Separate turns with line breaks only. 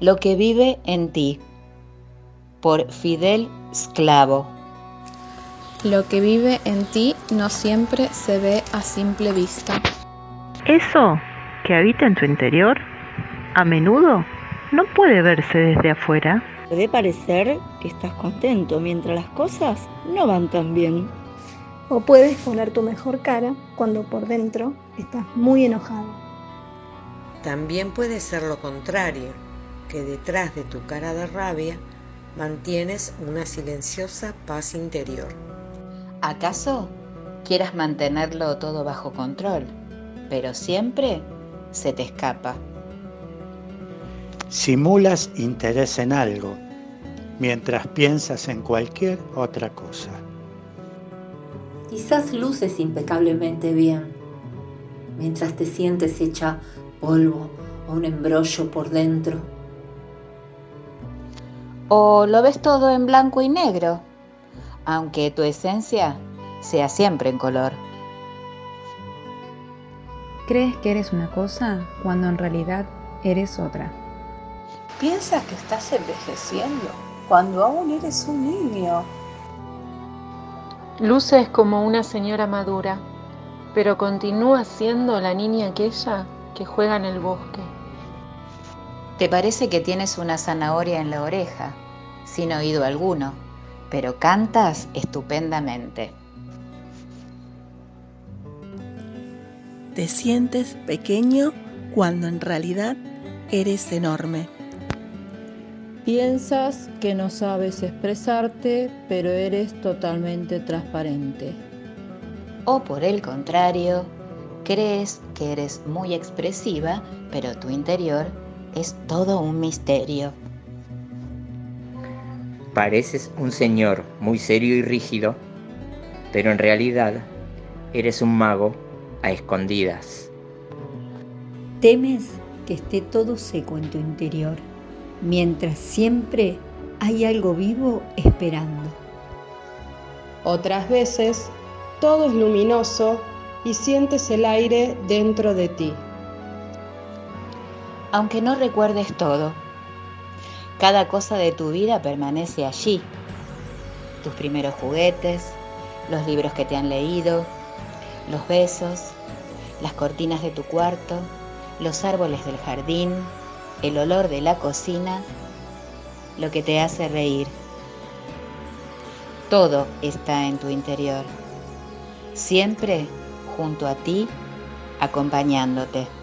Lo que vive en ti, por Fidel Sclavo.
Lo que vive en ti no siempre se ve a simple vista.
Eso que habita en tu interior, a menudo no puede verse desde afuera.
Puede parecer que estás contento mientras las cosas no van tan bien.
O puedes poner tu mejor cara cuando por dentro estás muy enojado.
También puede ser lo contrario, que detrás de tu cara de rabia mantienes una silenciosa paz interior.
¿Acaso quieras mantenerlo todo bajo control, pero siempre se te escapa?
Simulas interés en algo mientras piensas en cualquier otra cosa.
Quizás luces impecablemente bien, mientras te sientes hecha polvo o un embrollo por dentro.
O lo ves todo en blanco y negro, aunque tu esencia sea siempre en color.
Crees que eres una cosa cuando en realidad eres otra.
Piensas que estás envejeciendo cuando aún eres un niño.
Luces como una señora madura, pero continúa siendo la niña aquella que juega en el bosque.
Te parece que tienes una zanahoria en la oreja, sin oído alguno, pero cantas estupendamente.
Te sientes pequeño cuando en realidad eres enorme.
Piensas que no sabes expresarte, pero eres totalmente transparente.
O por el contrario, crees que eres muy expresiva, pero tu interior es todo un misterio.
Pareces un señor muy serio y rígido, pero en realidad eres un mago a escondidas.
Temes que esté todo seco en tu interior, mientras siempre hay algo vivo esperando.
Otras veces, todo es luminoso y sientes el aire dentro de ti.
Aunque no recuerdes todo, cada cosa de tu vida permanece allí. Tus primeros juguetes, los libros que te han leído, los besos, las cortinas de tu cuarto, los árboles del jardín, el olor de la cocina, lo que te hace reír. Todo está en tu interior, siempre junto a ti, acompañándote.